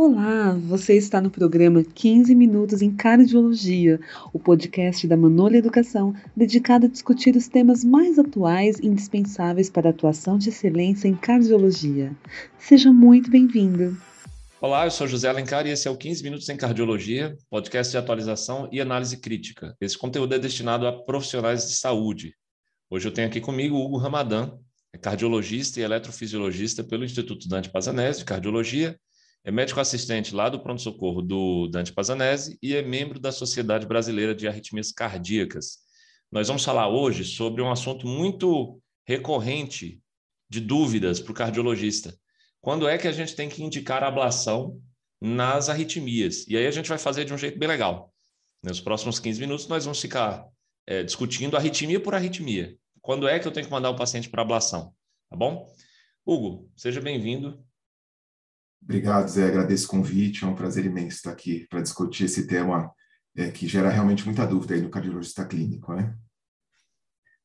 Olá, você está no programa 15 Minutos em Cardiologia, o podcast da Manolha Educação, dedicado a discutir os temas mais atuais e indispensáveis para a atuação de excelência em cardiologia. Seja muito bem-vindo. Olá, eu sou José Alencar e esse é o 15 Minutos em Cardiologia, podcast de atualização e análise crítica. Esse conteúdo é destinado a profissionais de saúde. Hoje eu tenho aqui comigo o Hugo Ramadan, é cardiologista e eletrofisiologista pelo Instituto Dante Pazanese de Cardiologia, é médico assistente lá do pronto-socorro do Dante Pazanese e é membro da Sociedade Brasileira de Arritmias Cardíacas. Nós vamos falar hoje sobre um assunto muito recorrente de dúvidas para o cardiologista, quando é que a gente tem que indicar ablação nas arritmias. E aí a gente vai fazer de um jeito bem legal. Nos próximos 15 minutos, nós vamos ficar é, discutindo arritmia por arritmia. Quando é que eu tenho que mandar o paciente para ablação? Tá bom? Hugo, seja bem-vindo. Obrigado, Zé. Agradeço o convite. É um prazer imenso estar aqui para discutir esse tema é, que gera realmente muita dúvida aí no cardiologista clínico, né?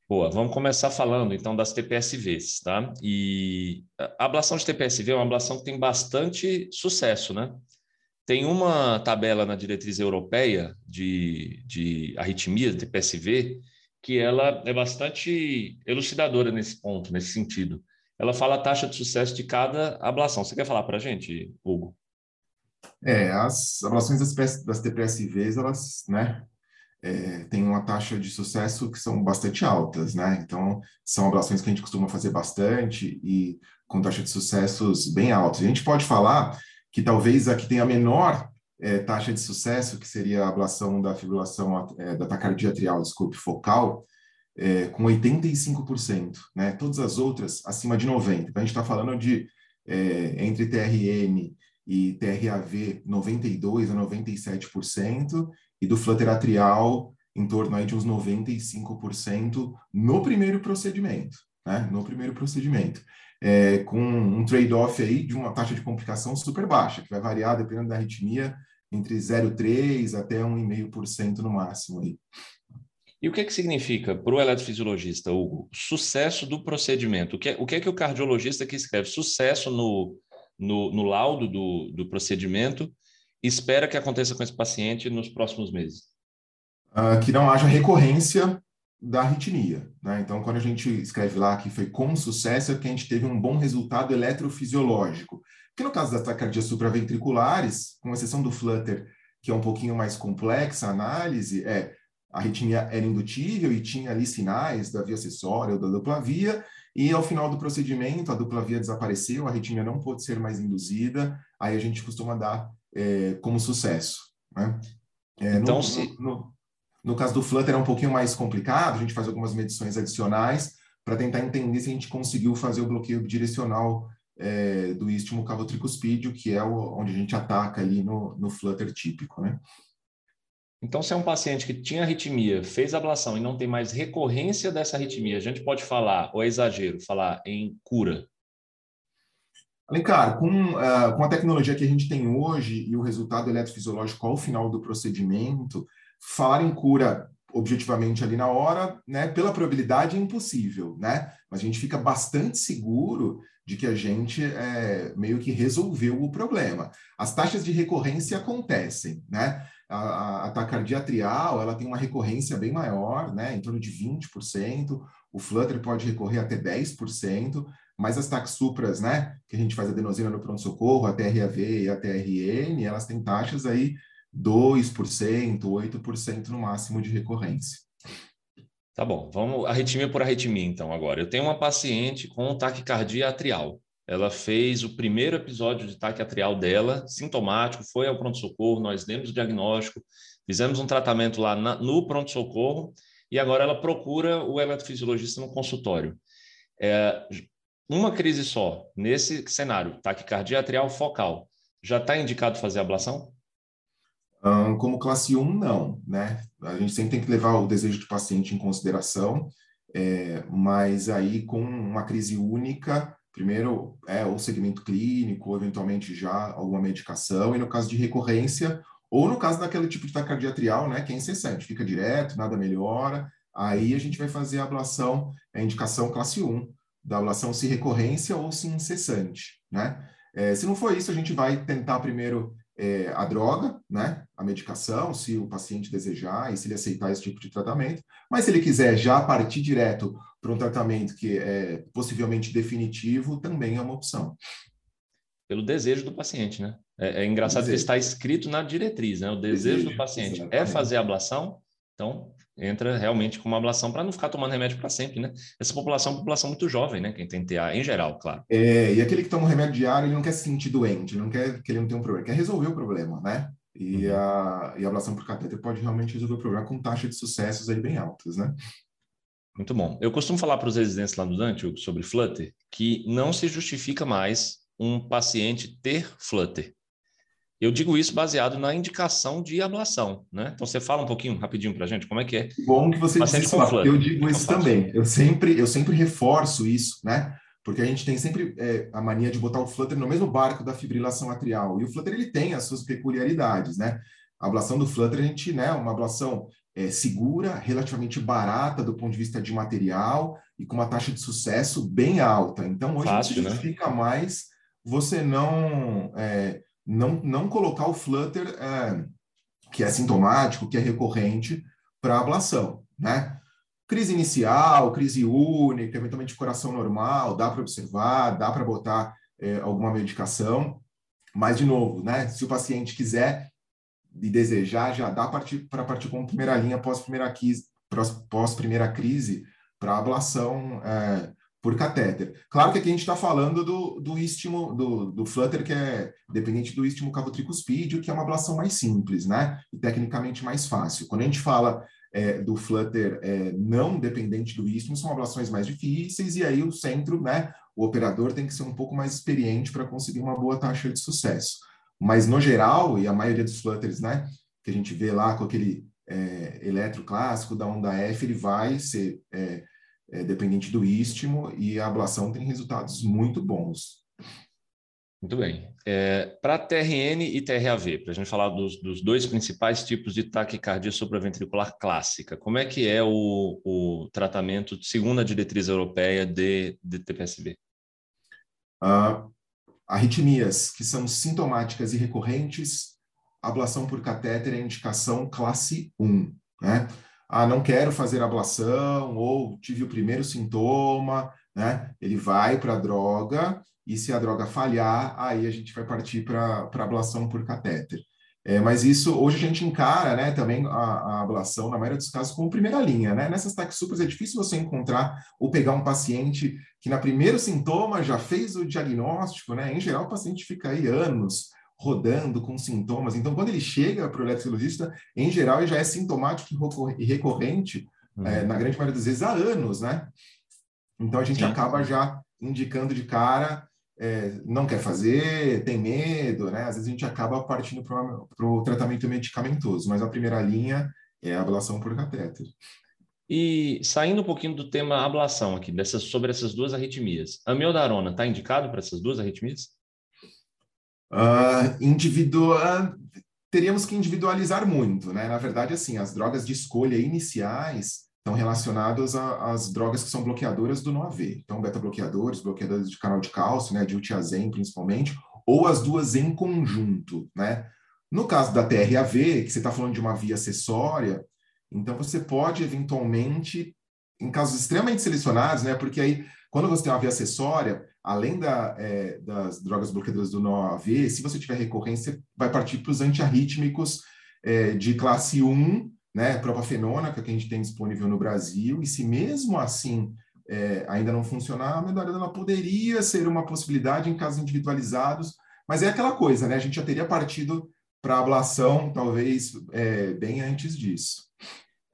Boa, vamos começar falando então das TPSVs, tá? E a ablação de TPSV é uma ablação que tem bastante sucesso, né? Tem uma tabela na diretriz europeia de, de TPSV, que ela é bastante elucidadora nesse ponto, nesse sentido. Ela fala a taxa de sucesso de cada ablação. Você quer falar para a gente, Hugo? É, as ablações das, das TPSVs, elas, né, é, uma taxa de sucesso que são bastante altas, né? Então, são ablações que a gente costuma fazer bastante e com taxa de sucessos bem altas. A gente pode falar que talvez a que tem a menor é, taxa de sucesso, que seria a ablação da fibrilação é, da taquicardia atrial, desculpe, focal, é, com 85%, né? Todas as outras acima de 90%. Então, a gente está falando de é, entre TRN e TRAV 92% a 97%, e do flutter atrial em torno aí de uns 95% no primeiro procedimento, né? No primeiro procedimento. É, com um trade-off aí de uma taxa de complicação super baixa, que vai variar, dependendo da arritmia, entre 0,3% até 1,5% no máximo aí. E o que, é que significa para o eletrofisiologista, Hugo, sucesso do procedimento? O que, é, o que é que o cardiologista que escreve sucesso no, no, no laudo do, do procedimento espera que aconteça com esse paciente nos próximos meses? Uh, que não haja recorrência da arritmia. Né? Então, quando a gente escreve lá que foi com sucesso, é que a gente teve um bom resultado eletrofisiológico. Que no caso das taquicardias supraventriculares, com exceção do flutter, que é um pouquinho mais complexa a análise, é a arritmia era indutível e tinha ali sinais da via acessória ou da dupla via, e ao final do procedimento a dupla via desapareceu, a arritmia não pôde ser mais induzida, aí a gente costuma dar é, como sucesso. Né? É, então, no, se... no, no, caso do Flutter é um pouquinho mais complicado, a gente faz algumas medições adicionais para tentar entender se a gente conseguiu fazer o bloqueio direcional é, do istmo cavotricuspídeo, que é o, onde a gente ataca ali no, no Flutter típico. Né? Então, se é um paciente que tinha arritmia, fez ablação e não tem mais recorrência dessa arritmia, a gente pode falar, ou é exagero, falar em cura? Alencar, com, uh, com a tecnologia que a gente tem hoje e o resultado eletrofisiológico ao final do procedimento, falar em cura objetivamente ali na hora, né, pela probabilidade é impossível, né? Mas a gente fica bastante seguro de que a gente é, meio que resolveu o problema. As taxas de recorrência acontecem, né? A, a, taquicardia atrial, ela tem uma recorrência bem maior, né, em torno de 20%, o flutter pode recorrer até 10%, mas as taxupras, né, que a gente faz adenosina no pronto-socorro, a TRAV e a TRN, elas têm taxas aí 2%, 8% no máximo de recorrência. Tá bom, vamos arritmia por arritmia então agora. Eu tenho uma paciente com taquicardia atrial. Ela fez o primeiro episódio de taque atrial dela, sintomático, foi ao pronto-socorro, nós demos o diagnóstico, fizemos um tratamento lá na, no pronto-socorro e agora ela procura o eletrofisiologista no consultório. É, uma crise só, nesse cenário, taquicardia atrial focal, já está indicado fazer ablação? como classe 1, não, né? A gente sempre tem que levar o desejo do paciente em consideração, é, mas aí com uma crise única, primeiro é o segmento clínico, eventualmente já alguma medicação, e no caso de recorrência, ou no caso daquele tipo de taquicardia atrial, né, que é incessante, fica direto, nada melhora, aí a gente vai fazer a ablação, a indicação classe 1, da ablação se recorrência ou se incessante, né? É, se não for isso, a gente vai tentar primeiro é, a droga, né, a medicação, se o paciente desejar e se ele aceitar esse tipo de tratamento. Mas se ele quiser já partir direto para um tratamento que é possivelmente definitivo, também é uma opção. Pelo desejo do paciente, né? É, é engraçado que está escrito na diretriz, né? O desejo, desejo do paciente é exatamente. é fazer ablação, então entra realmente com uma ablação para não ficar tomando remédio para sempre, né? Essa população é uma população muito jovem, né? Quem tem TA, em geral, claro. É, e aquele que toma um remédio diário, ele não quer se sentir doente, não quer que ele não tenha um problema, quer resolver o problema, né? E, uhum. a, e a ablação por catéter pode realmente resolver o problema com taxa de sucessos aí bem altas, né? Muito bom. Eu costumo falar para os residentes lá no Dante sobre Flutter que não se justifica mais um paciente ter Flutter. Eu digo isso baseado na indicação de ablação, né? Então você fala um pouquinho rapidinho para a gente como é que é. Bom que você disse isso. Eu digo isso também. Eu sempre, eu sempre reforço isso, né? Porque a gente tem sempre é, a mania de botar o flutter no mesmo barco da fibrilação atrial. E o flutter ele tem as suas peculiaridades, né? A ablação do flutter a gente, né? Uma ablação é, segura, relativamente barata do ponto de vista de material e com uma taxa de sucesso bem alta. Então hoje Fácil, não significa né? mais você não é, não, não colocar o flutter é, que é sintomático, que é recorrente, para ablação, né? Crise inicial, crise única, eventualmente coração normal, dá para observar, dá para botar é, alguma medicação, mas, de novo, né? Se o paciente quiser e desejar, já dá para partir, com primeira linha pós-primeira crise, pós-primeira crise para ablação é, por catéter. Claro que aqui a gente está falando do, do istmo, do, do flutter, que é dependente do istmo cavotricuspídeo, que é uma ablação mais simples, né? E tecnicamente mais fácil. Quando a gente fala é, do flutter é, não dependente do istmo, são ablações mais difíceis, e aí o centro, né? O operador tem que ser um pouco mais experiente para conseguir uma boa taxa de sucesso. Mas, no geral, e a maioria dos flutters, né? Que a gente vê lá com aquele é, eletro clássico da onda F, ele vai ser é, é, dependente do istmo, e a ablação tem resultados muito bons. Muito bem. É, para TRN e TRAV, para a gente falar dos, dos, dois principais tipos de taquicardia supraventricular clássica, como é que é o, o tratamento segundo a diretriz europeia de, de TPSB? Uh, arritmias que são sintomáticas e recorrentes, ablação por catéter é indicação classe 1, né? ah, não quero fazer ablação, ou tive o primeiro sintoma, né? Ele vai para a droga, e se a droga falhar, aí a gente vai partir para ablação por catéter. É, mas isso, hoje a gente encara né, também a, a, ablação, na maioria dos casos, como primeira linha. Né? Nessas taxupras é difícil você encontrar ou pegar um paciente que, na primeiro sintoma, já fez o diagnóstico. Né? Em geral, o paciente fica aí anos rodando com sintomas. Então, quando ele chega para o eletrologista, em geral, ele já é sintomático e recorrente, uhum. é, na grande maioria das vezes, há anos, né? Então, a gente Sim. acaba já indicando de cara, é, não quer fazer, tem medo, né? Às vezes a gente acaba partindo para o tratamento medicamentoso, mas a primeira linha é a ablação por catéter. E saindo um pouquinho do tema ablação aqui, dessas, sobre essas duas arritmias, a miodarona está indicado para essas duas arritmias? Uh, individua... Teríamos que individualizar muito, né? Na verdade, assim, as drogas de escolha iniciais estão relacionadas às drogas que são bloqueadoras do NOAV. Então, beta-bloqueadores, bloqueadores de canal de cálcio, né, de diltiazem principalmente, ou as duas em conjunto, né? No caso da TRAV, que você está falando de uma via acessória, então você pode eventualmente, em casos extremamente selecionados, né? Porque aí, quando você tem uma via acessória, além da, é, das drogas bloqueadoras do NOAV, se você tiver recorrência, vai partir para os antiarrítmicos é, de classe 1, né, propafenona, que é que a gente tem disponível no Brasil, e se mesmo assim é, ainda não funcionar, a medalha poderia ser uma possibilidade em casos individualizados, mas é aquela coisa, né, a gente já teria partido para ablação, talvez, é, bem antes disso.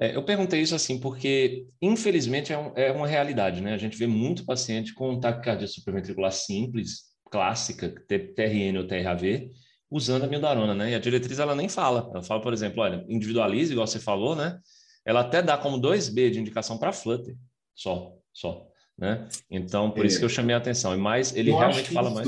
É, eu perguntei isso assim porque, infelizmente, é, um, é, uma realidade, né? A gente vê muito paciente com taquicardia supraventricular simples, clássica, TRN ou TRAV, usando a mildarona, né? E a diretriz, ela nem fala. Ela fala, por exemplo, olha, individualize, igual você falou, né? Ela até dá como 2B de indicação para Flutter, só, só. Né? Então, por é, isso que eu chamei a atenção. E mais, ele realmente fala mais.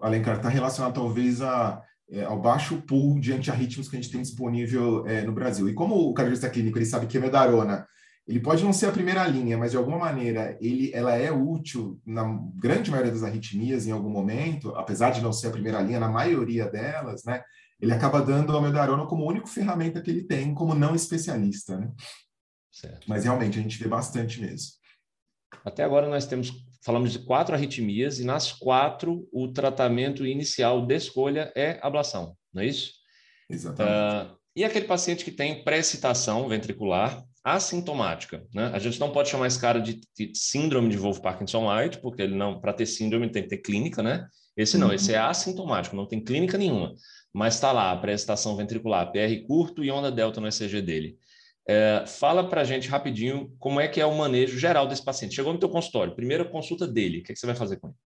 Alencar, está relacionado talvez a é, ao baixo pool de antiarrítmicos que a gente tem disponível é, no Brasil. E como o cardiologista clínico ele sabe que a medarona ele pode não ser a primeira linha, mas de alguma maneira ele, ela é útil na grande maioria das arritmias em algum momento, apesar de não ser a primeira linha, na maioria delas, né? Ele acaba dando ao amiodarona como única ferramenta que ele tem como não especialista, né? Certo. Mas realmente a gente vê bastante mesmo. Até agora nós temos falamos de quatro arritmias e nas quatro o tratamento inicial de escolha é ablação, não é isso? Exatamente. Uh, e aquele paciente que tem pré-excitação ventricular assintomática, né? A gente não pode chamar esse cara de, de síndrome de Wolff-Parkinson-White, porque ele não, para ter síndrome tem que ter clínica, né? Esse não, uhum. esse é assintomático, não tem clínica nenhuma, mas está lá a pré-excitação ventricular, PR curto e onda delta no ECG dele. É, fala para a gente rapidinho como é que é o manejo geral desse paciente. Chegou no teu consultório, primeira consulta dele, o que, é que você vai fazer com ele?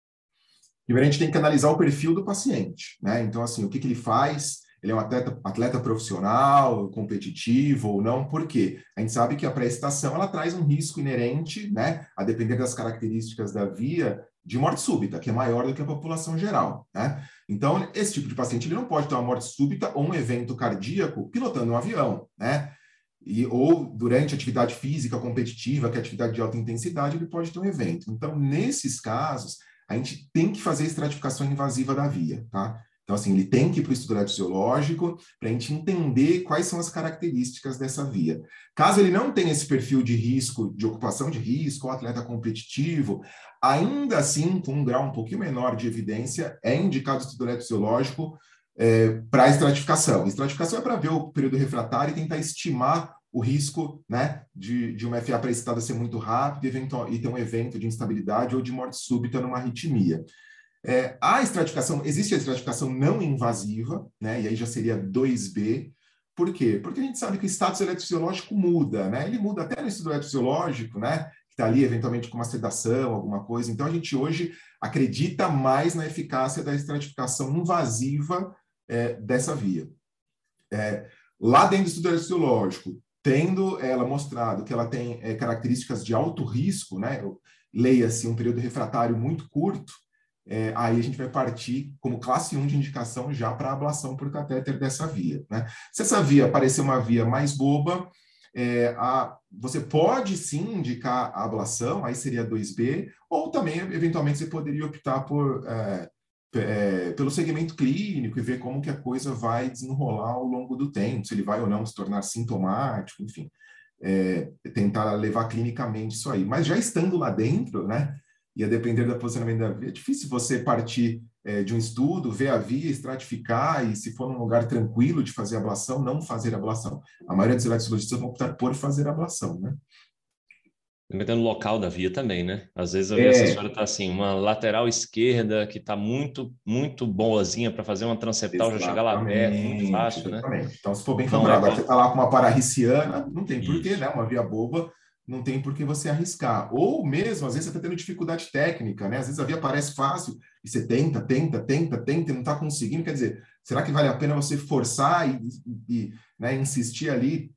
Primeiro, a gente tem que analisar o perfil do paciente, né? Então, assim, o que, que ele faz, ele é um atleta, atleta profissional, competitivo ou não, por quê? A gente sabe que a pré-estação ela traz um risco inerente, né, a depender das características da via, de morte súbita, que é maior do que a população geral, né? Então, esse tipo de paciente ele não pode ter uma morte súbita ou um evento cardíaco pilotando um avião, né? E, ou durante atividade física competitiva, que é atividade de alta intensidade, ele pode ter um evento. Então, nesses casos, a gente tem que fazer estratificação invasiva da via, tá? Então, assim, ele tem que ir para o estudo eletrofisiológico para a gente entender quais são as características dessa via. Caso ele não tenha esse perfil de risco, de ocupação de risco, ou atleta competitivo, ainda assim, com um grau um pouquinho menor de evidência, é indicado o estudo eletrofisiológico é, para estratificação. Estratificação é para ver o período refratário e tentar estimar o risco né, de, de uma FA precipitada ser muito rápido e, e ter um evento de instabilidade ou de morte súbita numa arritmia. É, a estratificação, existe a estratificação não invasiva, né? E aí já seria 2B. Por quê? Porque a gente sabe que o status eletrofisiológico muda, né? Ele muda até no estudo eletrofisiológico, né? Que está ali eventualmente com uma sedação, alguma coisa. Então a gente hoje acredita mais na eficácia da estratificação invasiva é, dessa via. É, lá dentro do estudo eletrofisiológico, tendo ela mostrado que ela tem é, características de alto risco, né? Leia-se um período refratário muito curto, é, aí a gente vai partir como classe 1 de indicação já para ablação por catéter dessa via. Né? Se essa via parecer uma via mais boba, é, a, você pode sim indicar a ablação, aí seria 2B, ou também, eventualmente, você poderia optar por, é, é, pelo segmento clínico e ver como que a coisa vai desenrolar ao longo do tempo, se ele vai ou não se tornar sintomático, enfim, é, tentar levar clinicamente isso aí. Mas já estando lá dentro, né, e a depender do posicionamento da via, é difícil você partir é, de um estudo, ver a via, estratificar e, se for num lugar tranquilo de fazer ablação, não fazer ablação. A maioria dos eletrologistas vão optar por fazer ablação, né? Dependendo do local da via também, né? Às vezes a via é. acessória está assim, uma lateral esquerda que está muito, muito boazinha para fazer uma transeptal, já chegar lá perto, muito fácil, né? exatamente. né? Então, se for bem favorável, é... você está lá com uma pararriciana, não tem porquê, né? Uma via boba, não tem por que você arriscar. Ou mesmo, às vezes, você está tendo dificuldade técnica, né? Às vezes a via parece fácil e você tenta, tenta, tenta, tenta e não está conseguindo. Quer dizer, será que vale a pena você forçar e, e né, insistir ali,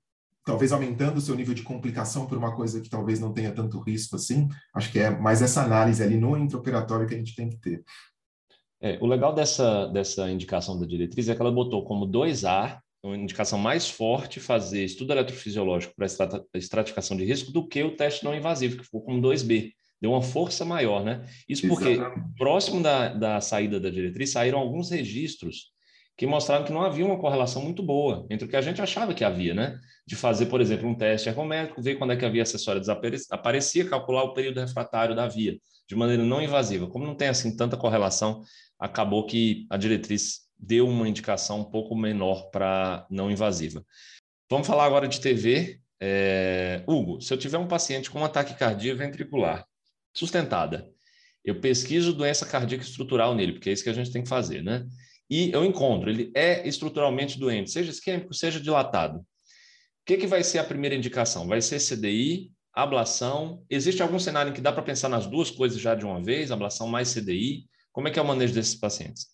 talvez aumentando o seu nível de complicação por uma coisa que talvez não tenha tanto risco assim? Acho que é mais essa análise ali no intraoperatório que a gente tem que ter. É, o legal dessa, dessa indicação da diretriz é que ela botou como 2A uma indicação mais forte fazer estudo eletrofisiológico para estratificação de risco do que o teste não invasivo, que ficou com 2B. Deu uma força maior, né? Isso porque, Exatamente. próximo da, da saída da diretriz, saíram alguns registros que mostraram que não havia uma correlação muito boa entre o que a gente achava que havia, né? De fazer, por exemplo, um teste ergométrico, ver quando é que a via acessória aparecia, calcular o período refratário da via, de maneira não invasiva. Como não tem, assim, tanta correlação, acabou que a diretriz deu uma indicação um pouco menor para não invasiva. Vamos falar agora de TV. É... Hugo, se eu tiver um paciente com um ataque cardíaco ventricular sustentada, eu pesquiso doença cardíaca estrutural nele, porque é isso que a gente tem que fazer, né? E eu encontro, ele é estruturalmente doente, seja isquêmico, seja dilatado. O que, que vai ser a primeira indicação? Vai ser CDI, ablação? Existe algum cenário em que dá para pensar nas duas coisas já de uma vez, ablação mais CDI? Como é que é o manejo desses pacientes?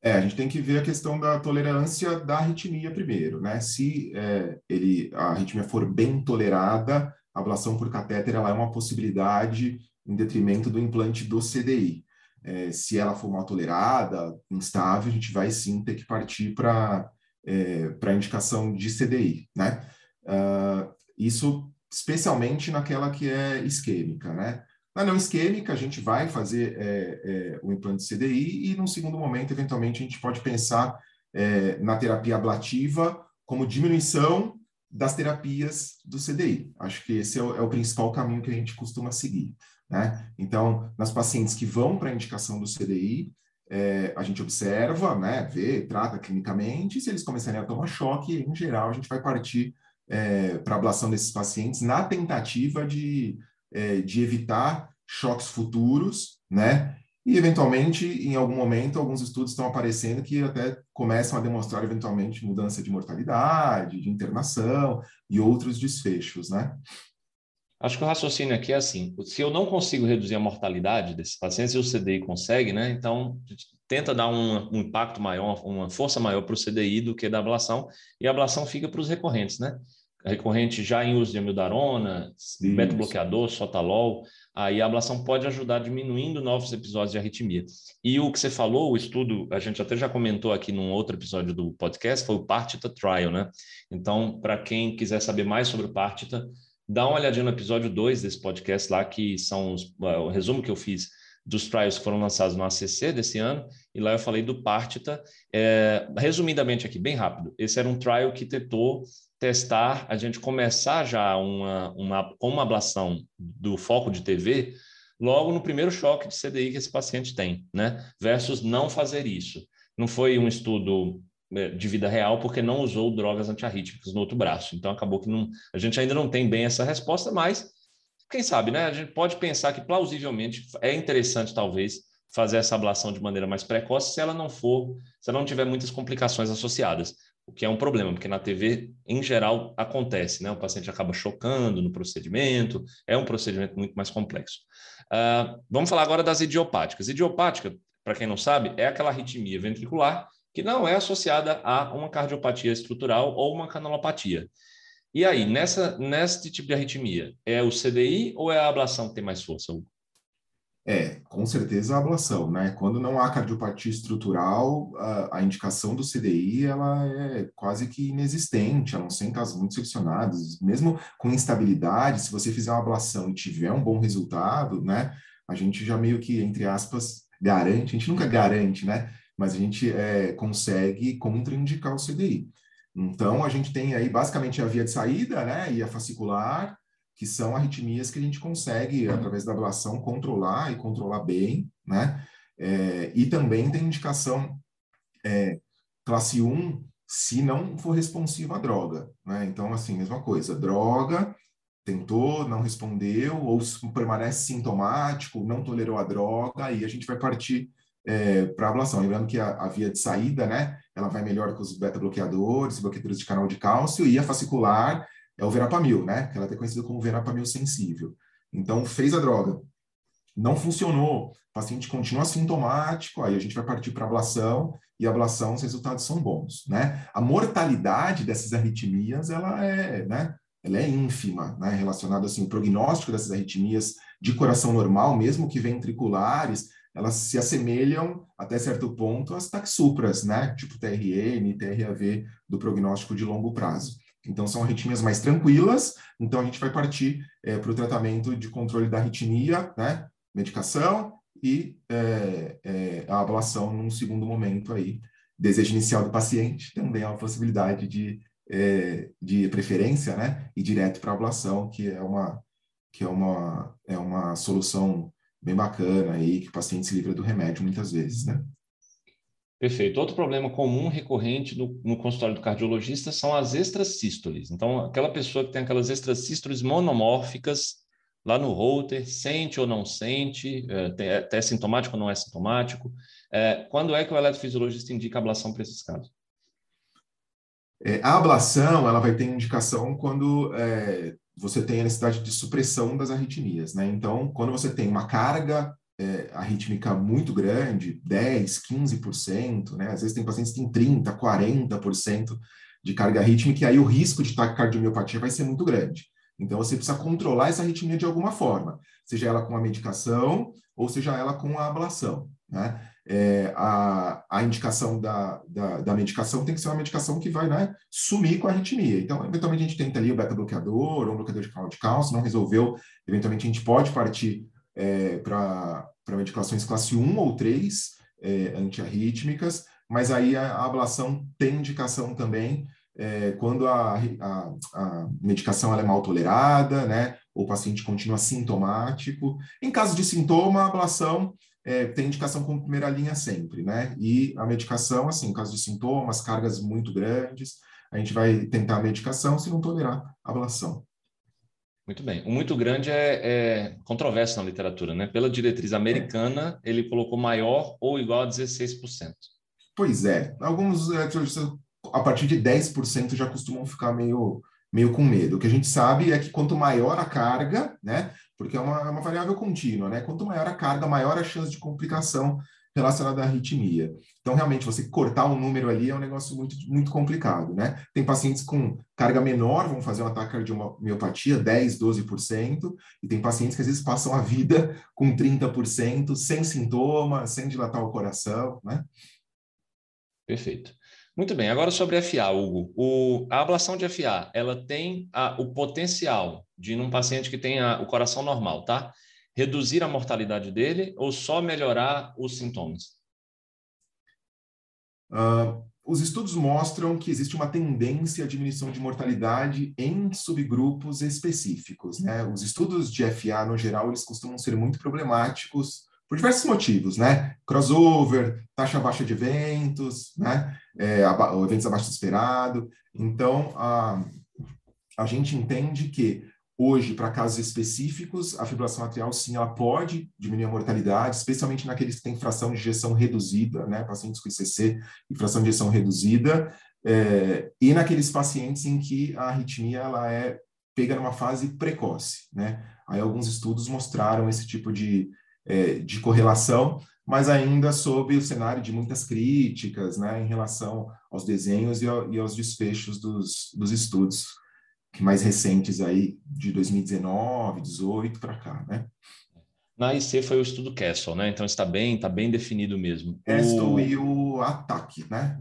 É, a gente tem que ver a questão da tolerância da arritmia primeiro, né? Se é, ele, a arritmia for bem tolerada, a ablação por catéter ela é uma possibilidade em detrimento do implante do CDI. É, se ela for mal tolerada, instável, a gente vai sim ter que partir para é, a indicação de CDI, né? Uh, isso especialmente naquela que é isquêmica, né? Na não isquêmica, a gente vai fazer é, é, o implante CDI e, num segundo momento, eventualmente, a gente pode pensar é, na terapia ablativa como diminuição das terapias do CDI. Acho que esse é o, é o principal caminho que a gente costuma seguir. Né? Então, nas pacientes que vão para a indicação do CDI, é, a gente observa, né, vê, trata clinicamente, se eles começarem a tomar choque, em geral, a gente vai partir é, para ablação desses pacientes na tentativa de, é, de evitar choques futuros, né? E, eventualmente, em algum momento, alguns estudos estão aparecendo que até começam a demonstrar, eventualmente, mudança de mortalidade, de internação e outros desfechos, né? Acho que o raciocínio aqui é assim: se eu não consigo reduzir a mortalidade desses pacientes, e o CDI consegue, né? Então, tenta dar um, um impacto maior, uma força maior para o CDI do que da ablação, e a ablação fica para os recorrentes, né? Recorrente já em uso de amidarona, beta-bloqueador, sotalol, aí a ablação pode ajudar diminuindo novos episódios de arritmia. E o que você falou, o estudo, a gente até já comentou aqui num outro episódio do podcast, foi o Partita Trial, né? Então, para quem quiser saber mais sobre o Partita, dá uma olhadinha no episódio 2 desse podcast lá, que são os, o resumo que eu fiz dos trials que foram lançados no ACC desse ano, e lá eu falei do Partita. É, resumidamente aqui, bem rápido, esse era um trial que tentou testar, a gente começar já uma, uma, uma ablação do foco de TV logo no primeiro choque de CDI que esse paciente tem, né? Versus não fazer isso. Não foi um estudo é, de vida real porque não usou drogas antiarrítmicas no outro braço. Então acabou que não, a gente ainda não tem bem essa resposta, mas quem sabe, né? A gente pode pensar que plausivelmente é interessante talvez fazer essa ablação de maneira mais precoce se ela não for, se ela não tiver muitas complicações associadas o que é um problema, porque na TV, em geral, acontece, né? O paciente acaba chocando no procedimento, é um procedimento muito mais complexo. Uh, vamos falar agora das idiopáticas. Idiopática, para quem não sabe, é aquela arritmia ventricular que não é associada a uma cardiopatia estrutural ou uma canalopatia. E aí, nessa, nesse tipo de arritmia, é o CDI ou é a ablação que tem mais força? É, com certeza a ablação, né? Quando não há cardiopatia estrutural, a, a, indicação do CDI ela é quase que inexistente, a não ser em casos muito selecionados. Mesmo com instabilidade, se você fizer uma ablação e tiver um bom resultado, né? A gente já meio que, entre aspas, garante, a gente nunca garante, né? Mas a gente é, consegue contraindicar o CDI. Então, a gente tem aí basicamente a via de saída, né? E a fascicular, que são arritmias que a gente consegue, através da ablação, controlar e controlar bem, né? É, e também tem indicação é, classe 1 se não for responsiva à droga, né? Então, assim, mesma coisa, droga, tentou, não respondeu, ou permanece sintomático, não tolerou a droga, aí a gente vai partir é, para ablação. Lembrando que a, a, via de saída, né, ela vai melhor com os beta-bloqueadores, bloqueadores de canal de cálcio, e a fascicular é o verapamil, né? Que ela é conhecida como verapamil sensível. Então, fez a droga, não funcionou, o paciente continua sintomático, aí a gente vai partir para ablação, e ablação, os resultados são bons, né? A mortalidade dessas arritmias, ela é, né? Ela é ínfima, né? Relacionado, assim, o prognóstico dessas arritmias de coração normal, mesmo que ventriculares, elas se assemelham, até certo ponto, às taxupras, né? Tipo TRN, TRAV, do prognóstico de longo prazo. Então, são arritmias mais tranquilas, então a gente vai partir é, para o tratamento de controle da arritmia, né? Medicação e é, é, a ablação num segundo momento aí. Desejo inicial do paciente também é uma possibilidade de, de preferência, né? E direto para ablação, que é uma, que é uma, é uma solução bem bacana aí, que o paciente se livra do remédio muitas vezes, né? Perfeito. Outro problema comum, recorrente no, no, consultório do cardiologista são as extrasístoles. Então, aquela pessoa que tem aquelas extrasístoles monomórficas lá no holter, sente ou não sente, é, é até sintomático ou não é sintomático. É, quando é que o eletrofisiologista indica ablação para esses casos? É, a ablação ela vai ter indicação quando é, você tem a necessidade de supressão das arritmias. Né? Então, quando você tem uma carga é, arrítmica muito grande, 10, 15%, né? Às vezes tem pacientes que têm 30%, 40% de carga arrítmica, e aí o risco de taquicardiomiopatia vai ser muito grande. Então, você precisa controlar essa arritmia de alguma forma, seja ela com a medicação ou seja ela com a ablação, né? É, a, a indicação da, da, da, medicação tem que ser uma medicação que vai né, sumir com a arritmia. Então, eventualmente, a gente tenta ali o beta-bloqueador ou um bloqueador de canal de cálcio, não resolveu, eventualmente a gente pode partir é, para medicações classe 1 ou 3 é, antiarrítmicas, mas aí a, a, ablação tem indicação também é, quando a, a, a medicação é mal tolerada, né, ou o paciente continua sintomático. Em caso de sintoma, a ablação é, tem indicação como primeira linha sempre, né? E a medicação, assim, em caso de sintomas, cargas muito grandes, a gente vai tentar a medicação se não tolerar a ablação. Muito bem. O muito grande é, é controverso na literatura, né? Pela diretriz americana, é. ele colocou maior ou igual a 16%. Pois é. Alguns, é, a partir de 10% já costumam ficar meio, meio com medo. O que a gente sabe é que quanto maior a carga, né? porque é uma, é uma variável contínua, né? Quanto maior a carga, maior a chance de complicação relacionada à arritmia. Então, realmente, você cortar um número ali é um negócio muito, muito complicado, né? Tem pacientes com carga menor, vão fazer um ataque cardiomiopatia, 10, 12%, e tem pacientes que às vezes passam a vida com 30%, sem sintoma, sem dilatar o coração, né? Perfeito. Muito bem, agora sobre FA, Hugo. O, a ablação de FA, ela tem a, o potencial de, num paciente que tenha o coração normal, tá? Reduzir a mortalidade dele ou só melhorar os sintomas? Uh, os estudos mostram que existe uma tendência à diminuição de mortalidade em subgrupos específicos, né? Os estudos de FA, no geral, eles costumam ser muito problemáticos por diversos motivos, né? Crossover, taxa baixa de eventos, né? É, eventos abaixo do esperado. Então, a, a gente entende que hoje, para casos específicos, a fibrilação atrial, sim, ela pode diminuir a mortalidade, especialmente naqueles que têm fração de injeção reduzida, né? Pacientes com ICC e fração de injeção reduzida, é, e naqueles pacientes em que a arritmia ela é pega numa fase precoce, né? Aí alguns estudos mostraram esse tipo de é, de correlação, mas ainda sob o cenário de muitas críticas né, em relação aos desenhos e, ao, e aos desfechos dos, dos estudos que mais recentes aí de 2019, 18 para cá, né? Na IC foi o estudo Castle, né? Então está bem, está bem definido mesmo. Castle o... e o ataque, né?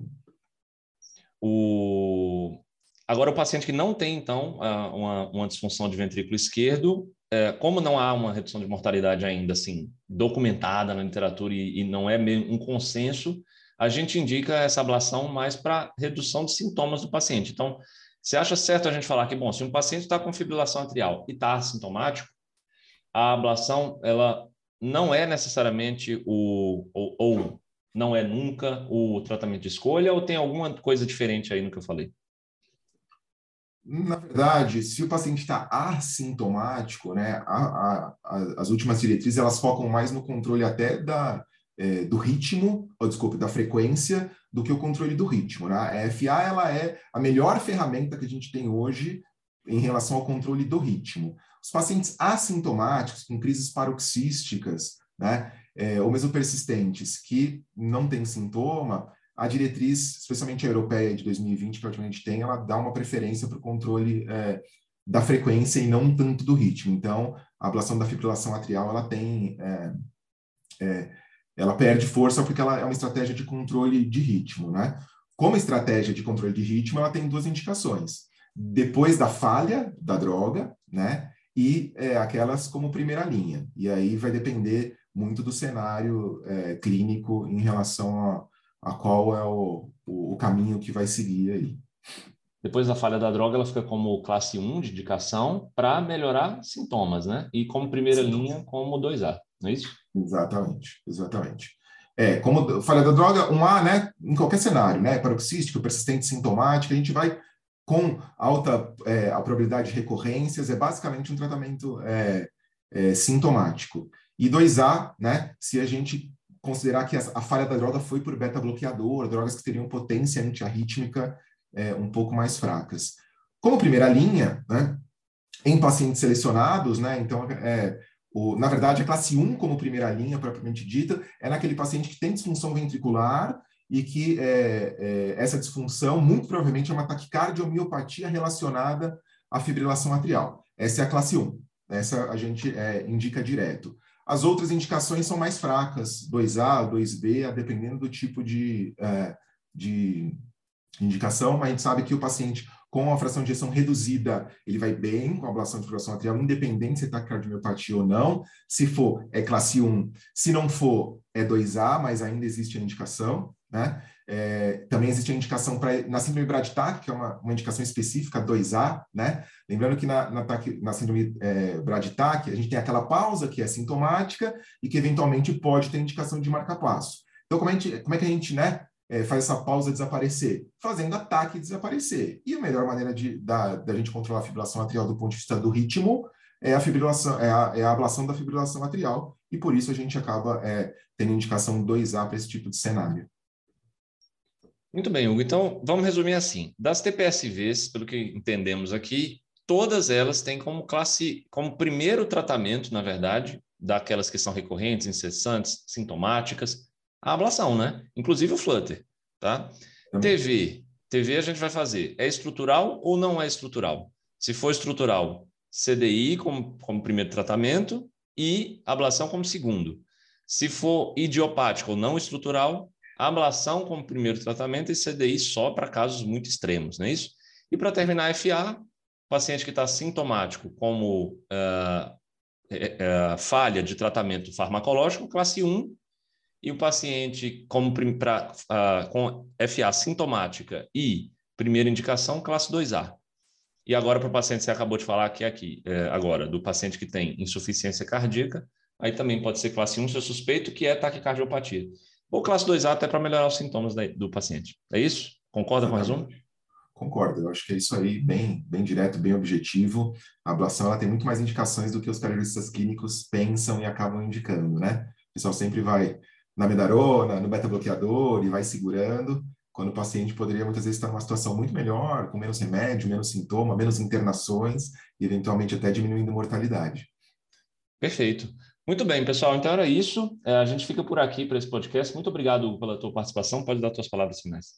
O... Agora, o paciente que não tem, então, uma, uma disfunção de ventrículo esquerdo, como não há uma redução de mortalidade ainda assim documentada na literatura e, e não é um consenso, a gente indica essa ablação mais para redução de sintomas do paciente. Então, você acha certo a gente falar que, bom, se um paciente está com fibrilação atrial e está assintomático, a ablação ela não é necessariamente o ou, ou não é nunca o tratamento de escolha ou tem alguma coisa diferente aí no que eu falei? Na verdade, se o paciente está assintomático, né, a, a, a, as últimas diretrizes elas focam mais no controle até da, é, do ritmo, ou desculpe, da frequência, do que o controle do ritmo. Né? A FA ela é a melhor ferramenta que a gente tem hoje em relação ao controle do ritmo. Os pacientes assintomáticos, com crises paroxísticas, né, é, ou mesmo persistentes, que não têm sintoma, a diretriz, especialmente a europeia de 2020, que a gente tem, ela dá uma preferência para o controle é, da frequência e não tanto do ritmo. Então, a ablação da fibrilação atrial, ela tem... É, é, ela perde força porque ela é uma estratégia de controle de ritmo, né? Como estratégia de controle de ritmo, ela tem duas indicações. Depois da falha da droga, né? E é, aquelas como primeira linha. E aí vai depender muito do cenário é, clínico em relação a qual é o, o, o caminho que vai seguir aí. Depois da falha da droga, ela fica como classe 1 de indicação para melhorar sintomas, né? E como primeira Sim. linha, como 2A, não é isso? Exatamente, exatamente. É, como falha da droga, 1A, né? Em qualquer cenário, né? Paroxístico, persistente, sintomático, a gente vai com alta é, a probabilidade de recorrências, é basicamente um tratamento é, é, sintomático. E 2A, né? Se a gente considerar que a, falha da droga foi por beta-bloqueador, drogas que teriam potência antiarrítmica é, um pouco mais fracas. Como primeira linha, né, em pacientes selecionados, né, então, é, o, na verdade, a classe 1 como primeira linha, propriamente dita, é naquele paciente que tem disfunção ventricular e que é, é, essa disfunção, muito provavelmente, é uma miopatia relacionada à fibrilação atrial. Essa é a classe 1. Essa a gente é, indica direto. As outras indicações são mais fracas, 2A, 2B, dependendo do tipo de, é, de indicação, mas a gente sabe que o paciente com a fração de ejeção reduzida, ele vai bem com a ablação de fibrilação atrial, independente se está cardiomiopatia ou não. Se for, é classe 1. Se não for, é 2A, mas ainda existe a indicação. Né? É, também existe a indicação para na síndrome Braditac, que é uma, uma indicação específica 2A, né? Lembrando que na, na, na síndrome é, a gente tem aquela pausa que é sintomática e que eventualmente pode ter indicação de marca-passo. Então, como, gente, como é que a gente né, é, faz essa pausa desaparecer? Fazendo ataque desaparecer. E a melhor maneira de, da, da gente controlar a fibrilação atrial do ponto de vista do ritmo é a fibrilação, é a, é a ablação da fibrilação atrial, e por isso a gente acaba é, tendo indicação 2A para esse tipo de cenário. Muito bem, Hugo. Então, vamos resumir assim. Das TPSVs, pelo que entendemos aqui, todas elas têm como classe, como primeiro tratamento, na verdade, daquelas que são recorrentes, incessantes, sintomáticas, a ablação, né? Inclusive o flutter, tá? TV. TV a gente vai fazer. É estrutural ou não é estrutural? Se for estrutural, CDI como, como primeiro tratamento e ablação como segundo. Se for idiopático ou não estrutural, ablação como primeiro tratamento e CDI só para casos muito extremos, não é isso? E para terminar, FA, paciente que está sintomático como uh, falha de tratamento farmacológico, classe 1, e o paciente como pra, uh, com FA sintomática e primeira indicação, classe 2A. E agora, para o paciente, você acabou de falar que é aqui, é, agora, do paciente que tem insuficiência cardíaca, aí também pode ser classe 1, se suspeito, que é taquicardiopatia ou classe 2A até para melhorar os sintomas do paciente. É isso? Concorda com o resumo? Concordo, eu acho que é isso aí, bem, bem direto, bem objetivo. A ablação ela tem muito mais indicações do que os cardiologistas clínicos pensam e acabam indicando, né? O pessoal sempre vai na medarona, no beta-bloqueador e vai segurando, quando o paciente poderia muitas vezes estar numa situação muito melhor, com menos remédio, menos sintoma, menos internações e eventualmente até diminuindo mortalidade. Perfeito. Muito bem, pessoal. Então era isso. É, a gente fica por aqui para esse podcast. Muito obrigado pela tua participação. Pode dar tuas palavras finais.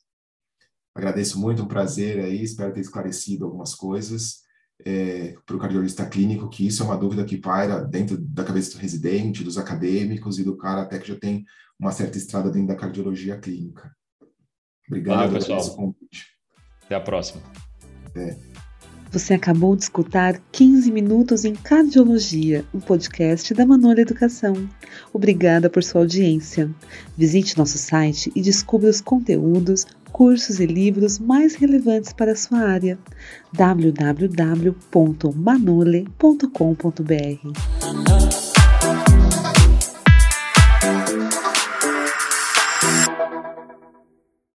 Agradeço muito, um prazer aí. Espero ter esclarecido algumas coisas é, para o cardiologista clínico, que isso é uma dúvida que paira dentro da cabeça do residente, dos acadêmicos e do cara até que já tem uma certa estrada dentro da cardiologia clínica. Obrigado, Valeu, pessoal. Até a próxima. Até. Você acabou de escutar 15 Minutos em Cardiologia, um podcast da Manola Educação. Obrigada por sua audiência. Visite nosso site e descubra os conteúdos, cursos e livros mais relevantes para a sua área. www.manole.com.br